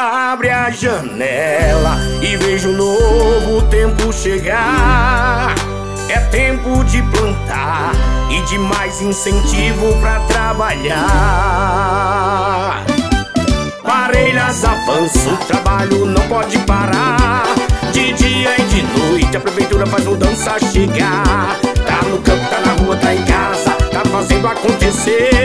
Abre a janela e veja um novo tempo chegar. É tempo de plantar e de mais incentivo pra trabalhar. Parelhas avança, o trabalho não pode parar. De dia e de noite a prefeitura faz mudança chegar. Tá no campo, tá na rua, tá em casa, tá fazendo acontecer.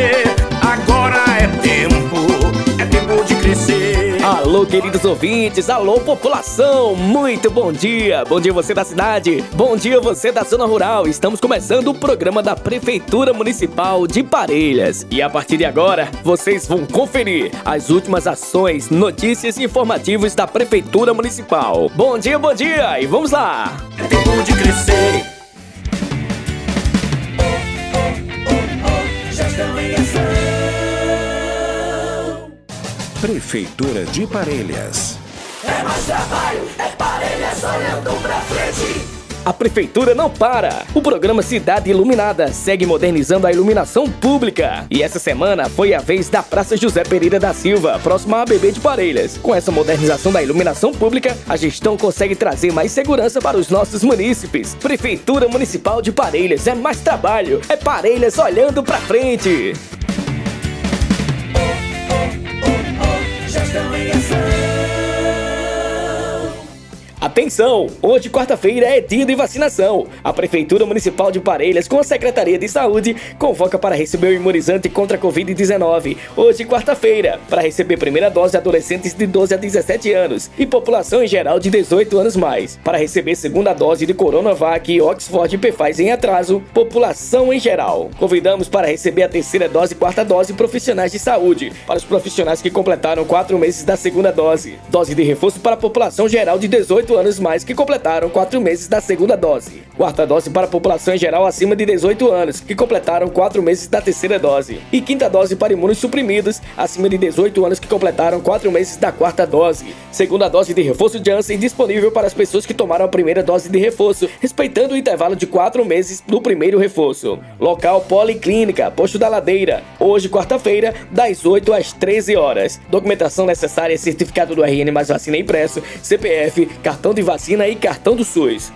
Queridos ouvintes, alô, população, muito bom dia. Bom dia você da cidade, bom dia você da zona rural. Estamos começando o programa da Prefeitura Municipal de Parelhas. E a partir de agora, vocês vão conferir as últimas ações, notícias e informativos da Prefeitura Municipal. Bom dia, bom dia e vamos lá. É tempo de crescer. Prefeitura de Parelhas. A prefeitura não para. O programa Cidade Iluminada segue modernizando a iluminação pública. E essa semana foi a vez da Praça José Pereira da Silva, próxima à ABB de Parelhas. Com essa modernização da iluminação pública, a gestão consegue trazer mais segurança para os nossos munícipes. Prefeitura Municipal de Parelhas é mais trabalho, é Parelhas olhando pra frente. Atenção! Hoje, quarta-feira, é dia de vacinação. A Prefeitura Municipal de Parelhas, com a Secretaria de Saúde, convoca para receber o imunizante contra a Covid-19. Hoje, quarta-feira, para receber primeira dose adolescentes de 12 a 17 anos e população em geral de 18 anos mais. Para receber segunda dose de Coronavac e Oxford Pfizer em atraso, população em geral. Convidamos para receber a terceira dose e quarta dose profissionais de saúde, para os profissionais que completaram quatro meses da segunda dose. Dose de reforço para a população geral de 18 anos mais que completaram 4 meses da segunda dose. Quarta dose para a população em geral acima de 18 anos, que completaram 4 meses da terceira dose. E quinta dose para imunos suprimidos acima de 18 anos que completaram 4 meses da quarta dose. Segunda dose de reforço Janssen disponível para as pessoas que tomaram a primeira dose de reforço, respeitando o intervalo de 4 meses do primeiro reforço. Local Policlínica, Posto da Ladeira. Hoje, quarta-feira, das 8 às 13 horas. Documentação necessária: certificado do RN mais vacina impresso, CPF, cartão de vacina e cartão do SUS.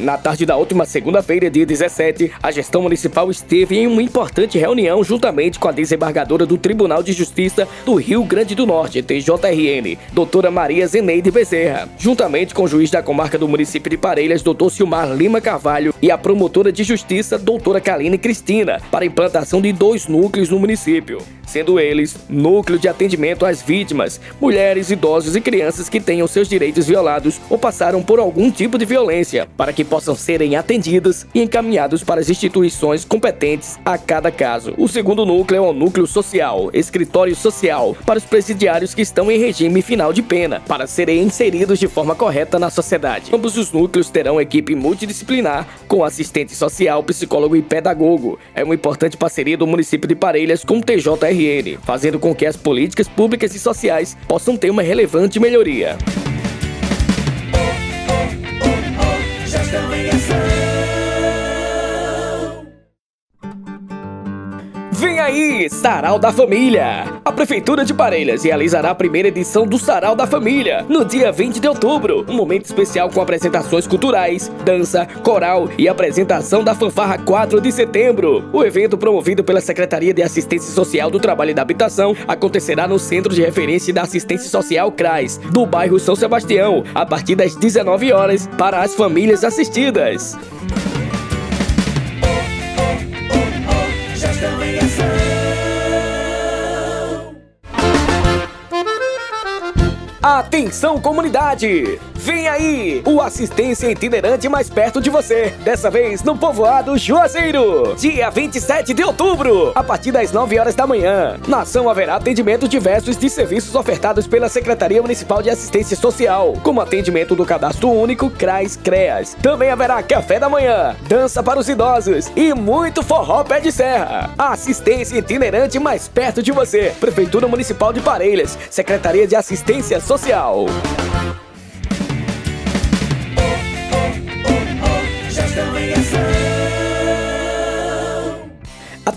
Na tarde da última segunda-feira, dia 17, a gestão municipal esteve em uma importante reunião juntamente com a desembargadora do Tribunal de Justiça do Rio Grande do Norte, TJRN, doutora Maria Zeneide Bezerra, juntamente com o juiz da comarca do município de Parelhas, doutor Silmar Lima Carvalho, e a promotora de justiça, doutora Kaline Cristina, para a implantação de dois núcleos no município, sendo eles Núcleo de Atendimento às Vítimas, mulheres, idosos e crianças que tenham seus direitos violados ou passaram por algum tipo de violência, para que possam serem atendidos e encaminhados para as instituições competentes a cada caso. O segundo núcleo é o núcleo social, escritório social, para os presidiários que estão em regime final de pena, para serem inseridos de forma correta na sociedade. Ambos os núcleos terão equipe multidisciplinar com assistente social, psicólogo e pedagogo. É uma importante parceria do município de Parelhas com o TJRN, fazendo com que as políticas públicas e sociais possam ter uma relevante melhoria. Vem aí, Sarau da Família! A Prefeitura de Parelhas realizará a primeira edição do Sarau da Família no dia 20 de outubro. Um momento especial com apresentações culturais, dança, coral e apresentação da fanfarra 4 de setembro. O evento, promovido pela Secretaria de Assistência Social do Trabalho e da Habitação, acontecerá no Centro de Referência da Assistência Social CRAS, do bairro São Sebastião, a partir das 19 horas, para as famílias assistidas. Atenção comunidade! Vem aí o assistência itinerante mais perto de você. Dessa vez no povoado Juazeiro. Dia 27 de outubro, a partir das 9 horas da manhã. Na ação haverá atendimento diversos de serviços ofertados pela Secretaria Municipal de Assistência Social, como atendimento do Cadastro Único CRAS CREAS. Também haverá café da manhã, dança para os idosos e muito forró pé de serra. A assistência itinerante mais perto de você. Prefeitura Municipal de Parelhas, Secretaria de Assistência Social.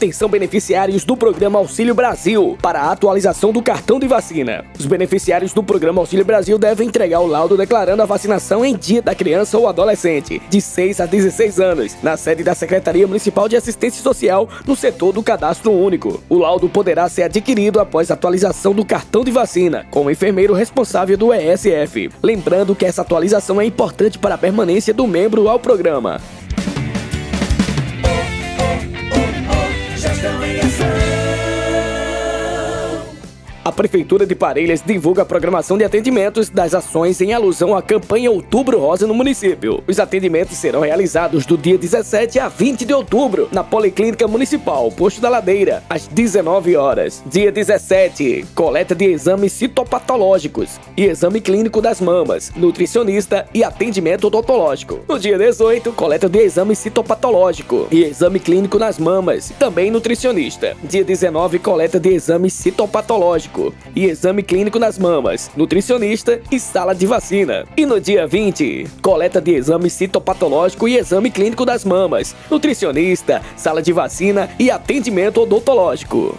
Atenção beneficiários do programa Auxílio Brasil para a atualização do cartão de vacina. Os beneficiários do programa Auxílio Brasil devem entregar o laudo declarando a vacinação em dia da criança ou adolescente de 6 a 16 anos na sede da Secretaria Municipal de Assistência Social no setor do Cadastro Único. O laudo poderá ser adquirido após a atualização do cartão de vacina com o enfermeiro responsável do ESF. Lembrando que essa atualização é importante para a permanência do membro ao programa. A Prefeitura de Parelhas divulga a programação de atendimentos das ações em alusão à campanha Outubro Rosa no município. Os atendimentos serão realizados do dia 17 a 20 de outubro na Policlínica Municipal, Posto da Ladeira, às 19 horas. Dia 17, coleta de exames citopatológicos e exame clínico das mamas, nutricionista e atendimento odontológico. No dia 18, coleta de exame citopatológico e exame clínico nas mamas, também nutricionista. Dia 19, coleta de exame citopatológico e exame clínico nas mamas, nutricionista e sala de vacina. E no dia 20, coleta de exame citopatológico e exame clínico das mamas, nutricionista, sala de vacina e atendimento odontológico.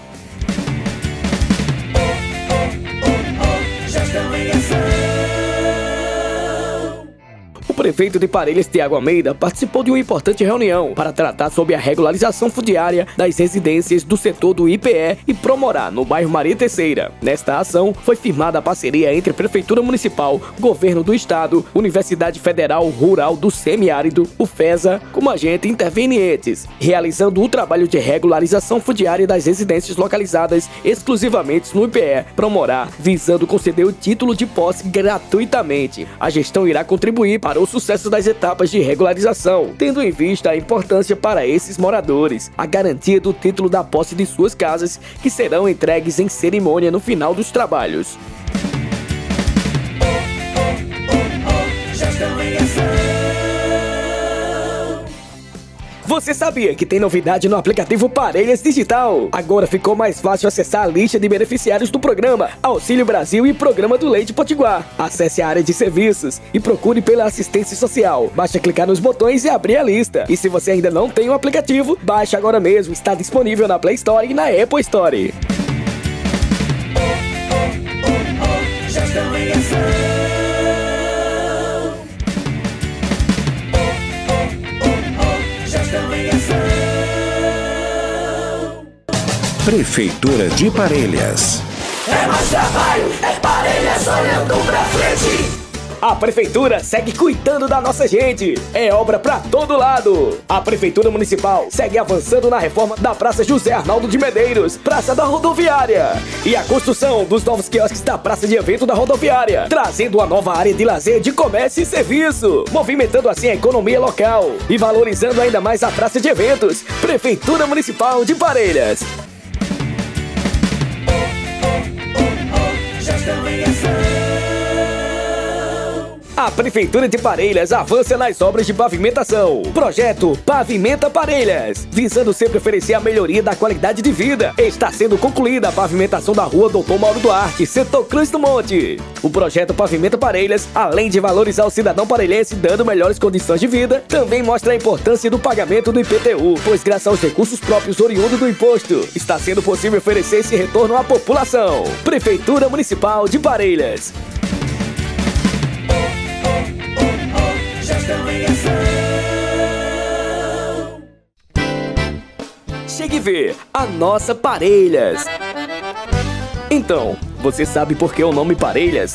Prefeito de Parelhas, Tiago Almeida, participou de uma importante reunião para tratar sobre a regularização fundiária das residências do setor do IPE e Promorá, no bairro Maria Terceira. Nesta ação, foi firmada a parceria entre Prefeitura Municipal, Governo do Estado, Universidade Federal Rural do Semiárido, o FESA, como agente intervenientes, realizando o trabalho de regularização fundiária das residências localizadas exclusivamente no IPE Promorá, visando conceder o título de posse gratuitamente. A gestão irá contribuir para o sucesso das etapas de regularização, tendo em vista a importância para esses moradores, a garantia do título da posse de suas casas, que serão entregues em cerimônia no final dos trabalhos. Você sabia que tem novidade no aplicativo Parelhas Digital? Agora ficou mais fácil acessar a lista de beneficiários do programa Auxílio Brasil e Programa do Leite Potiguar. Acesse a área de serviços e procure pela assistência social. Basta clicar nos botões e abrir a lista. E se você ainda não tem o aplicativo, baixe agora mesmo. Está disponível na Play Store e na Apple Store. Prefeitura de Parelhas. É mais trabalho, é Parelhas olhando pra frente. A prefeitura segue cuidando da nossa gente. É obra pra todo lado. A prefeitura municipal segue avançando na reforma da Praça José Arnaldo de Medeiros, Praça da Rodoviária, e a construção dos novos quiosques da Praça de Evento da Rodoviária, trazendo uma nova área de lazer, de comércio e serviço, movimentando assim a economia local e valorizando ainda mais a Praça de Eventos. Prefeitura Municipal de Parelhas. the way be feel. A Prefeitura de Parelhas avança nas obras de pavimentação. Projeto Pavimenta Parelhas, visando sempre oferecer a melhoria da qualidade de vida. Está sendo concluída a pavimentação da rua Doutor Mauro Duarte, setor Cruz do Monte. O projeto Pavimenta Parelhas, além de valorizar o cidadão parelhense dando melhores condições de vida, também mostra a importância do pagamento do IPTU, pois graças aos recursos próprios oriundos do imposto, está sendo possível oferecer esse retorno à população. Prefeitura Municipal de Parelhas. Chegue ver a nossa Parelhas. Então, você sabe por que o nome Parelhas?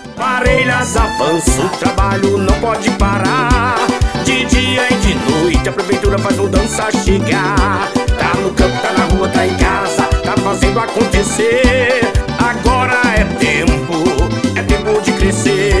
parelhas avança, o trabalho não pode parar. De dia e de noite a prefeitura faz mudança chegar. Tá no campo, tá na rua, tá em casa, tá fazendo acontecer. Agora é tempo, é tempo de crescer.